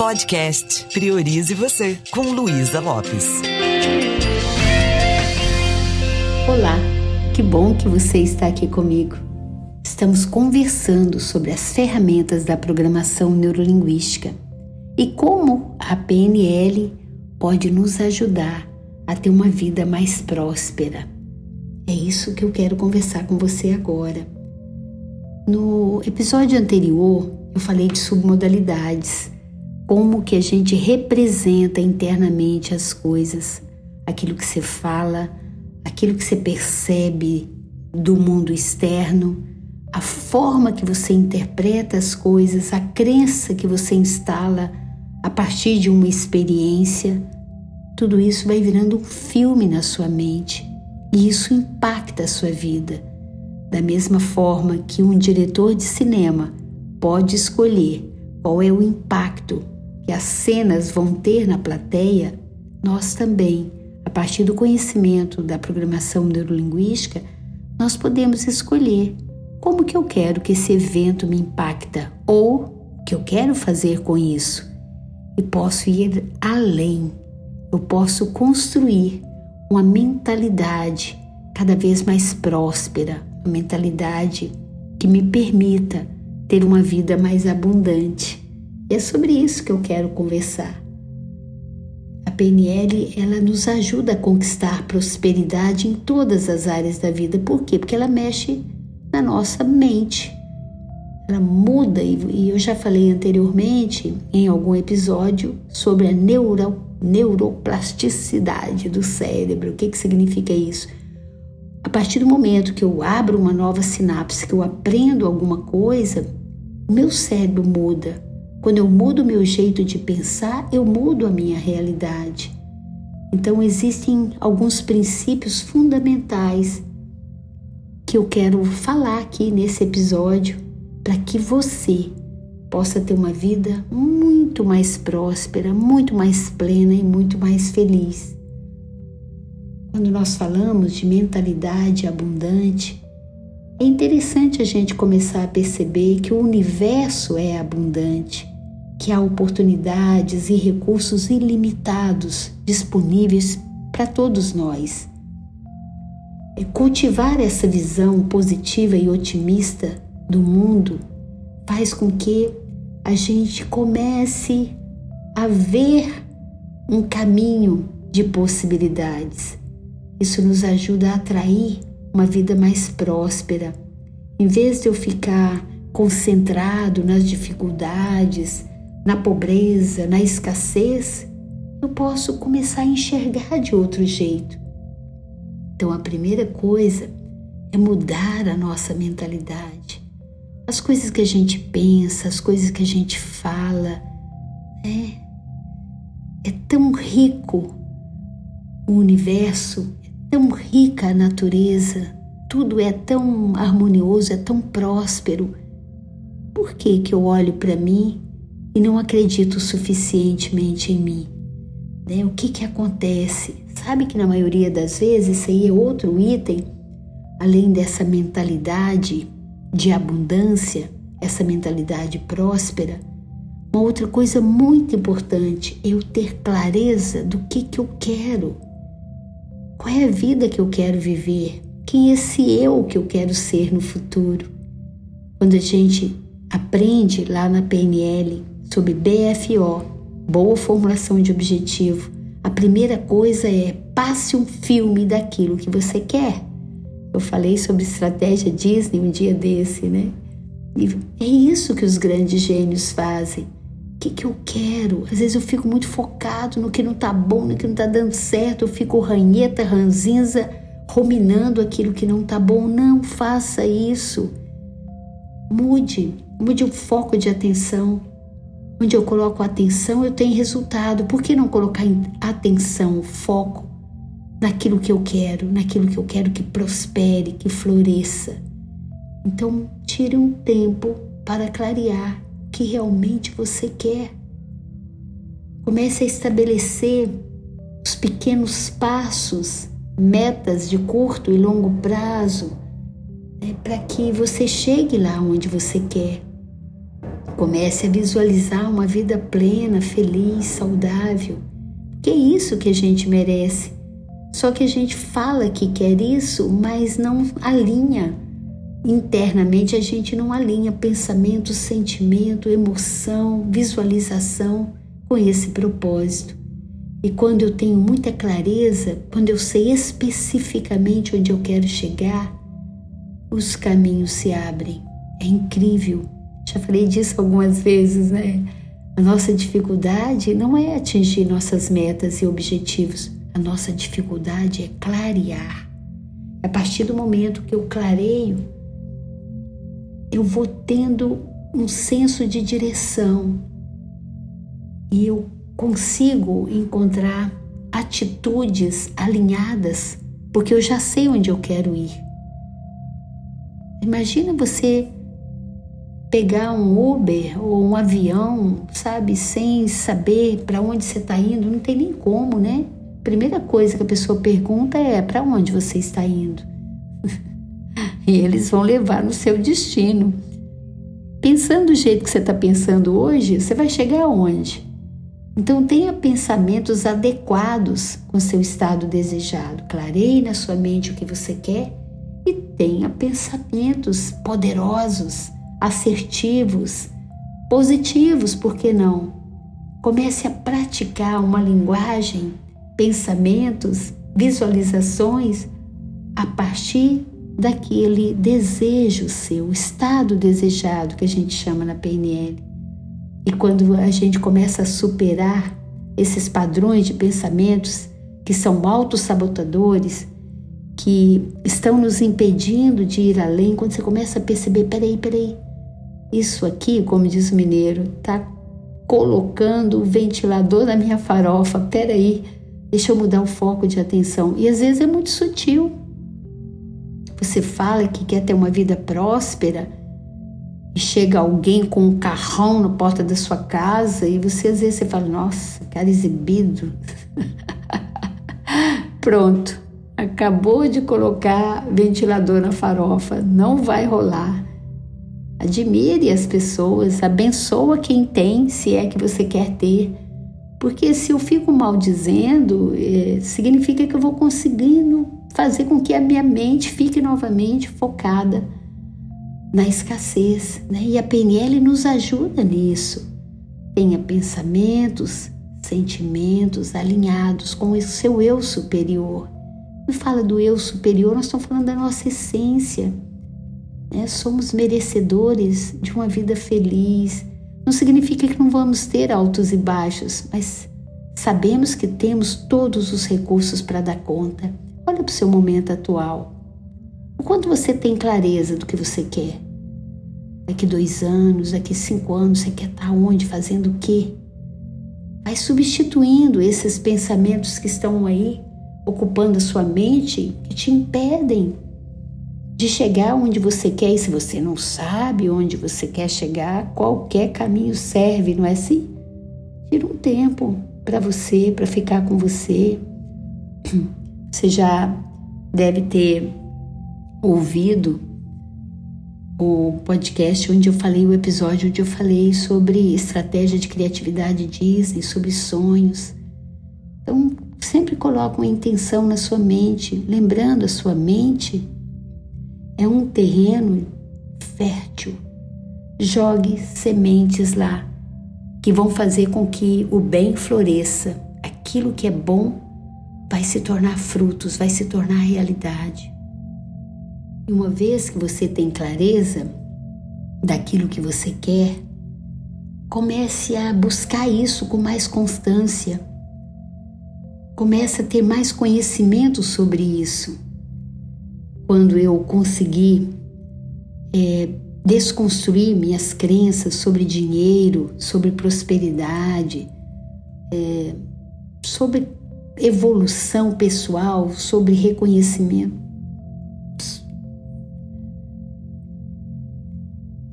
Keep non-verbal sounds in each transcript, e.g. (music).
Podcast Priorize Você, com Luísa Lopes. Olá, que bom que você está aqui comigo. Estamos conversando sobre as ferramentas da programação neurolinguística e como a PNL pode nos ajudar a ter uma vida mais próspera. É isso que eu quero conversar com você agora. No episódio anterior, eu falei de submodalidades, como que a gente representa internamente as coisas, aquilo que você fala, aquilo que você percebe do mundo externo, a forma que você interpreta as coisas, a crença que você instala a partir de uma experiência, tudo isso vai virando um filme na sua mente e isso impacta a sua vida. Da mesma forma que um diretor de cinema pode escolher qual é o impacto as cenas vão ter na plateia, nós também, a partir do conhecimento da programação neurolinguística, nós podemos escolher como que eu quero que esse evento me impacta ou o que eu quero fazer com isso. E posso ir além. Eu posso construir uma mentalidade cada vez mais próspera, uma mentalidade que me permita ter uma vida mais abundante. E é sobre isso que eu quero conversar. A PNL, ela nos ajuda a conquistar prosperidade em todas as áreas da vida. Por quê? Porque ela mexe na nossa mente. Ela muda, e eu já falei anteriormente em algum episódio sobre a neuro, neuroplasticidade do cérebro. O que, que significa isso? A partir do momento que eu abro uma nova sinapse, que eu aprendo alguma coisa, o meu cérebro muda. Quando eu mudo meu jeito de pensar, eu mudo a minha realidade. Então, existem alguns princípios fundamentais que eu quero falar aqui nesse episódio para que você possa ter uma vida muito mais próspera, muito mais plena e muito mais feliz. Quando nós falamos de mentalidade abundante, é interessante a gente começar a perceber que o universo é abundante que há oportunidades e recursos ilimitados disponíveis para todos nós. É cultivar essa visão positiva e otimista do mundo faz com que a gente comece a ver um caminho de possibilidades. Isso nos ajuda a atrair uma vida mais próspera. Em vez de eu ficar concentrado nas dificuldades, na pobreza, na escassez, eu posso começar a enxergar de outro jeito. Então, a primeira coisa é mudar a nossa mentalidade. As coisas que a gente pensa, as coisas que a gente fala, é, é tão rico o universo, é tão rica a natureza, tudo é tão harmonioso, é tão próspero. Por que que eu olho para mim e não acredito suficientemente em mim. Né? O que, que acontece? Sabe que na maioria das vezes isso aí é outro item, além dessa mentalidade de abundância, essa mentalidade próspera. Uma outra coisa muito importante é eu ter clareza do que, que eu quero. Qual é a vida que eu quero viver? Quem é esse eu que eu quero ser no futuro? Quando a gente aprende lá na PNL sobre BFO, boa formulação de objetivo, a primeira coisa é passe um filme daquilo que você quer. Eu falei sobre estratégia Disney um dia desse, né? E é isso que os grandes gênios fazem. O que, que eu quero? Às vezes eu fico muito focado no que não tá bom, no que não tá dando certo, eu fico ranheta, ranzinza, ruminando aquilo que não tá bom. Não faça isso. Mude, mude o foco de atenção. Onde eu coloco atenção, eu tenho resultado. Por que não colocar atenção, foco naquilo que eu quero, naquilo que eu quero que prospere, que floresça? Então, tire um tempo para clarear o que realmente você quer. Comece a estabelecer os pequenos passos, metas de curto e longo prazo, né, para que você chegue lá onde você quer. Comece a visualizar uma vida plena, feliz, saudável. Que é isso que a gente merece. Só que a gente fala que quer isso, mas não alinha. Internamente a gente não alinha pensamento, sentimento, emoção, visualização com esse propósito. E quando eu tenho muita clareza, quando eu sei especificamente onde eu quero chegar, os caminhos se abrem. É incrível. Já falei disso algumas vezes, né? A nossa dificuldade não é atingir nossas metas e objetivos. A nossa dificuldade é clarear. A partir do momento que eu clareio, eu vou tendo um senso de direção e eu consigo encontrar atitudes alinhadas, porque eu já sei onde eu quero ir. Imagina você pegar um Uber ou um avião, sabe, sem saber para onde você está indo, não tem nem como, né? Primeira coisa que a pessoa pergunta é para onde você está indo. (laughs) e eles vão levar no seu destino. Pensando do jeito que você está pensando hoje, você vai chegar aonde? Então tenha pensamentos adequados com seu estado desejado. Clareie na sua mente o que você quer e tenha pensamentos poderosos, assertivos, positivos, por que não? Comece a praticar uma linguagem, pensamentos, visualizações a partir daquele desejo seu, estado desejado que a gente chama na PNL. E quando a gente começa a superar esses padrões de pensamentos que são autossabotadores, que estão nos impedindo de ir além, quando você começa a perceber, peraí, peraí, isso aqui, como diz o mineiro, tá colocando o ventilador na minha farofa, peraí, deixa eu mudar o foco de atenção. E às vezes é muito sutil. Você fala que quer ter uma vida próspera, e chega alguém com um carrão na porta da sua casa e você às vezes você fala, nossa, cara exibido. (laughs) Pronto, acabou de colocar ventilador na farofa, não vai rolar. Admire as pessoas, abençoa quem tem, se é que você quer ter. Porque se eu fico maldizendo, é, significa que eu vou conseguindo fazer com que a minha mente fique novamente focada na escassez, né? E a PNL nos ajuda nisso. Tenha pensamentos, sentimentos alinhados com o seu eu superior. Quando fala do eu superior, nós estamos falando da nossa essência. Né? Somos merecedores de uma vida feliz. Não significa que não vamos ter altos e baixos, mas sabemos que temos todos os recursos para dar conta. Olha para o seu momento atual. O quanto você tem clareza do que você quer? Daqui dois anos, daqui cinco anos, você quer estar onde, fazendo o quê? Vai substituindo esses pensamentos que estão aí, ocupando a sua mente, que te impedem de chegar onde você quer. E se você não sabe onde você quer chegar, qualquer caminho serve, não é assim? Tira um tempo para você, para ficar com você. (clears throat) Você já deve ter ouvido o podcast onde eu falei, o episódio onde eu falei sobre estratégia de criatividade Disney, sobre sonhos. Então, sempre coloque uma intenção na sua mente, lembrando a sua mente é um terreno fértil. Jogue sementes lá que vão fazer com que o bem floresça. Aquilo que é bom vai se tornar frutos, vai se tornar realidade. E uma vez que você tem clareza daquilo que você quer, comece a buscar isso com mais constância. Comece a ter mais conhecimento sobre isso. Quando eu conseguir é, desconstruir minhas crenças sobre dinheiro, sobre prosperidade, é, sobre evolução pessoal, sobre reconhecimento,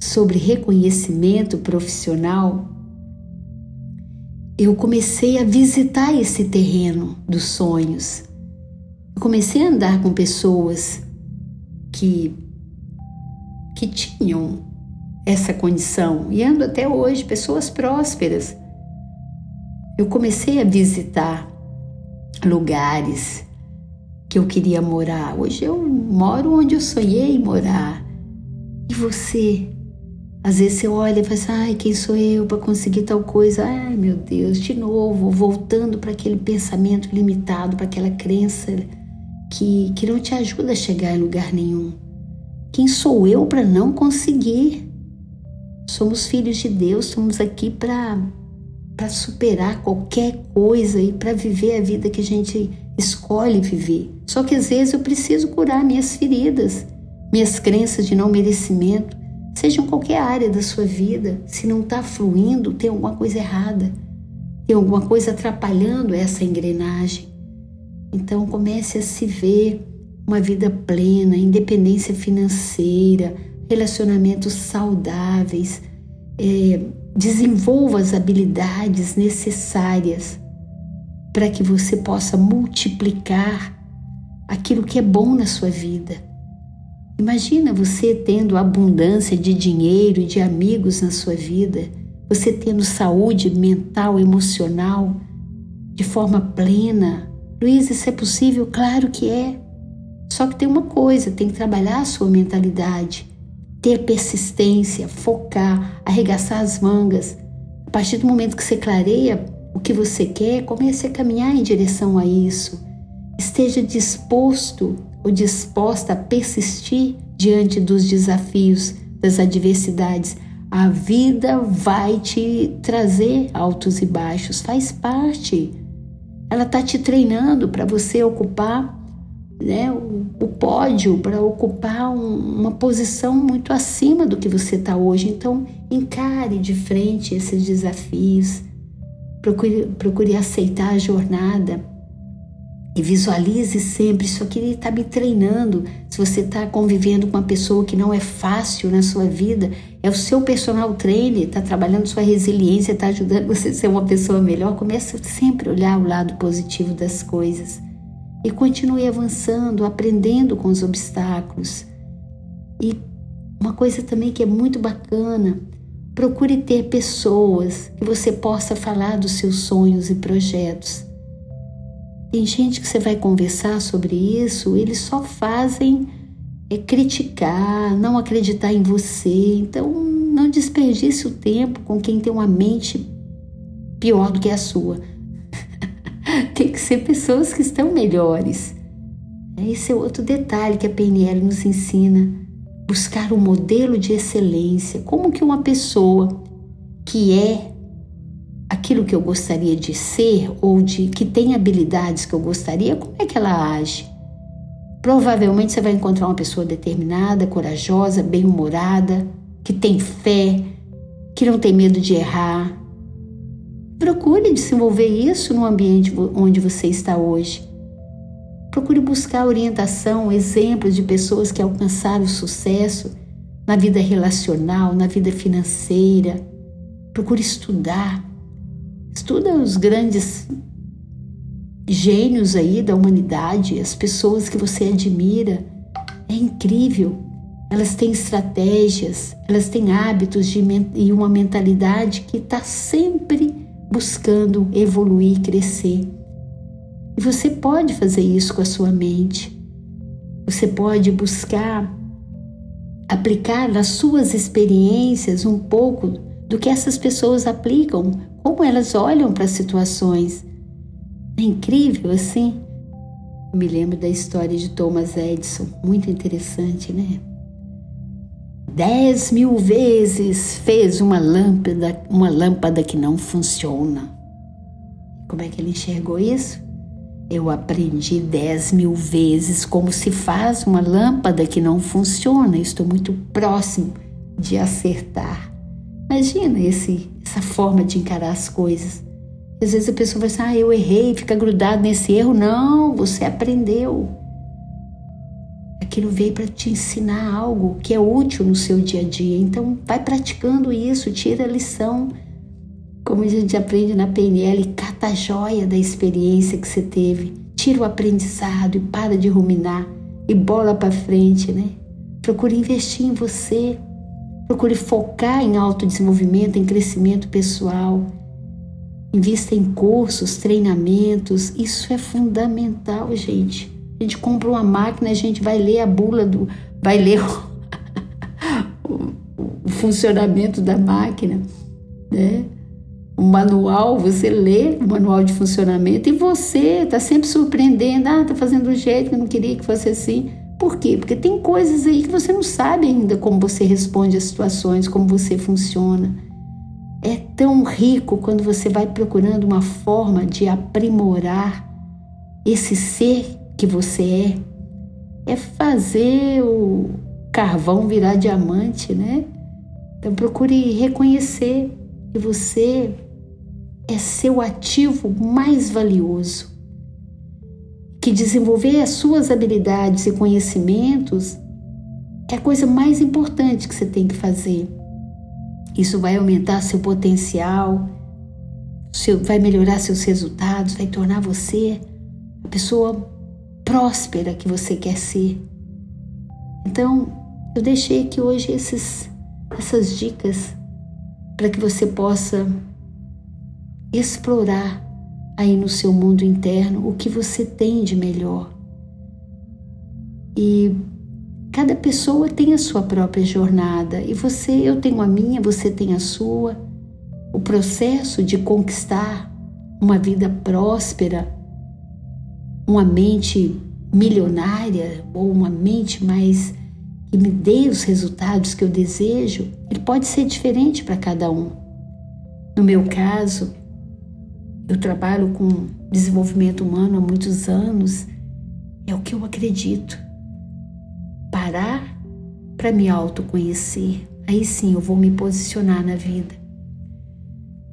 sobre reconhecimento profissional, eu comecei a visitar esse terreno dos sonhos. Eu comecei a andar com pessoas que, que tinham essa condição e ando até hoje, pessoas prósperas. Eu comecei a visitar lugares que eu queria morar. Hoje eu moro onde eu sonhei morar. E você? Às vezes você olha e fala assim, ai, quem sou eu para conseguir tal coisa? Ai, meu Deus, de novo, voltando para aquele pensamento limitado, para aquela crença que, que não te ajuda a chegar em lugar nenhum. Quem sou eu para não conseguir? Somos filhos de Deus, estamos aqui para para superar qualquer coisa e para viver a vida que a gente escolhe viver. Só que às vezes eu preciso curar minhas feridas, minhas crenças de não merecimento, seja em qualquer área da sua vida. Se não está fluindo, tem alguma coisa errada, tem alguma coisa atrapalhando essa engrenagem. Então comece a se ver uma vida plena, independência financeira, relacionamentos saudáveis. É, desenvolva as habilidades necessárias para que você possa multiplicar aquilo que é bom na sua vida. Imagina você tendo abundância de dinheiro e de amigos na sua vida, você tendo saúde mental, emocional de forma plena. Luiz, isso é possível? Claro que é. Só que tem uma coisa, tem que trabalhar a sua mentalidade ter persistência, focar, arregaçar as mangas. A partir do momento que você clareia o que você quer, comece a caminhar em direção a isso. Esteja disposto ou disposta a persistir diante dos desafios, das adversidades. A vida vai te trazer altos e baixos, faz parte. Ela está te treinando para você ocupar né, o, o pódio para ocupar um, uma posição muito acima do que você está hoje. Então, encare de frente esses desafios, procure, procure aceitar a jornada e visualize sempre. Isso aqui está me treinando. Se você está convivendo com uma pessoa que não é fácil na sua vida, é o seu personal trainer, está trabalhando sua resiliência, está ajudando (laughs) você a ser uma pessoa melhor. Comece sempre a olhar o lado positivo das coisas e continue avançando, aprendendo com os obstáculos. E uma coisa também que é muito bacana, procure ter pessoas que você possa falar dos seus sonhos e projetos. Tem gente que você vai conversar sobre isso, eles só fazem é criticar, não acreditar em você. Então, não desperdice o tempo com quem tem uma mente pior do que a sua (laughs) tem que ser pessoas que estão melhores. Esse é outro detalhe que a PNL nos ensina. Buscar um modelo de excelência. Como que uma pessoa que é aquilo que eu gostaria de ser ou de que tem habilidades que eu gostaria, como é que ela age? Provavelmente você vai encontrar uma pessoa determinada, corajosa, bem-humorada, que tem fé, que não tem medo de errar, Procure desenvolver isso no ambiente onde você está hoje. Procure buscar orientação, exemplos de pessoas que alcançaram sucesso na vida relacional, na vida financeira. Procure estudar. Estuda os grandes gênios aí da humanidade, as pessoas que você admira. É incrível. Elas têm estratégias, elas têm hábitos de, e uma mentalidade que está sempre buscando evoluir, crescer. E você pode fazer isso com a sua mente. Você pode buscar aplicar nas suas experiências um pouco do que essas pessoas aplicam, como elas olham para as situações. É incrível assim. Eu me lembro da história de Thomas Edison, muito interessante, né? dez mil vezes fez uma lâmpada, uma lâmpada que não funciona. Como é que ele enxergou isso? Eu aprendi dez mil vezes como se faz uma lâmpada que não funciona. Estou muito próximo de acertar. Imagina esse, essa forma de encarar as coisas. Às vezes a pessoa vai assim, ah, eu errei, fica grudado nesse erro. Não, você aprendeu. Aquilo veio para te ensinar algo que é útil no seu dia a dia. Então, vai praticando isso, tira a lição. Como a gente aprende na PNL, cata a joia da experiência que você teve. Tira o aprendizado e para de ruminar e bola para frente, né? Procure investir em você. Procure focar em autodesenvolvimento, em crescimento pessoal. Invista em cursos, treinamentos. Isso é fundamental, gente. A gente compra uma máquina, a gente vai ler a bula do. vai ler (laughs) o, o funcionamento da máquina, né? O manual, você lê o manual de funcionamento e você está sempre surpreendendo. Ah, tá fazendo do jeito que eu não queria que fosse assim. Por quê? Porque tem coisas aí que você não sabe ainda como você responde às situações, como você funciona. É tão rico quando você vai procurando uma forma de aprimorar esse ser que você é. É fazer o carvão virar diamante, né? Então procure reconhecer que você é seu ativo mais valioso que desenvolver as suas habilidades e conhecimentos é a coisa mais importante que você tem que fazer. Isso vai aumentar seu potencial, seu, vai melhorar seus resultados, vai tornar você a pessoa próspera que você quer ser. Então, eu deixei aqui hoje esses, essas dicas para que você possa explorar aí no seu mundo interno o que você tem de melhor. E cada pessoa tem a sua própria jornada e você, eu tenho a minha, você tem a sua. O processo de conquistar uma vida próspera, uma mente milionária ou uma mente mais que me dê os resultados que eu desejo, ele pode ser diferente para cada um. No meu caso, eu trabalho com desenvolvimento humano há muitos anos, é o que eu acredito. Parar para me autoconhecer, aí sim eu vou me posicionar na vida.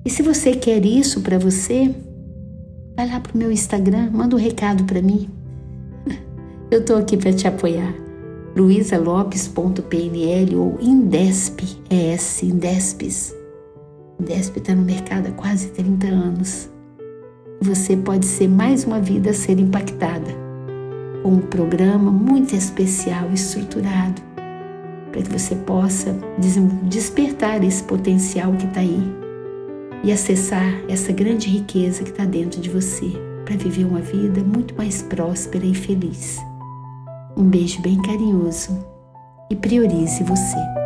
E se você quer isso para você, vai lá pro meu Instagram, manda um recado para mim. (laughs) Eu estou aqui para te apoiar. luisalopes.pnl ou Indesp, ES, Indespes. Indesp está no mercado há quase 30 anos você pode ser mais uma vida a ser impactada com um programa muito especial e estruturado para que você possa despertar esse potencial que está aí e acessar essa grande riqueza que está dentro de você para viver uma vida muito mais próspera e feliz. Um beijo bem carinhoso e priorize você.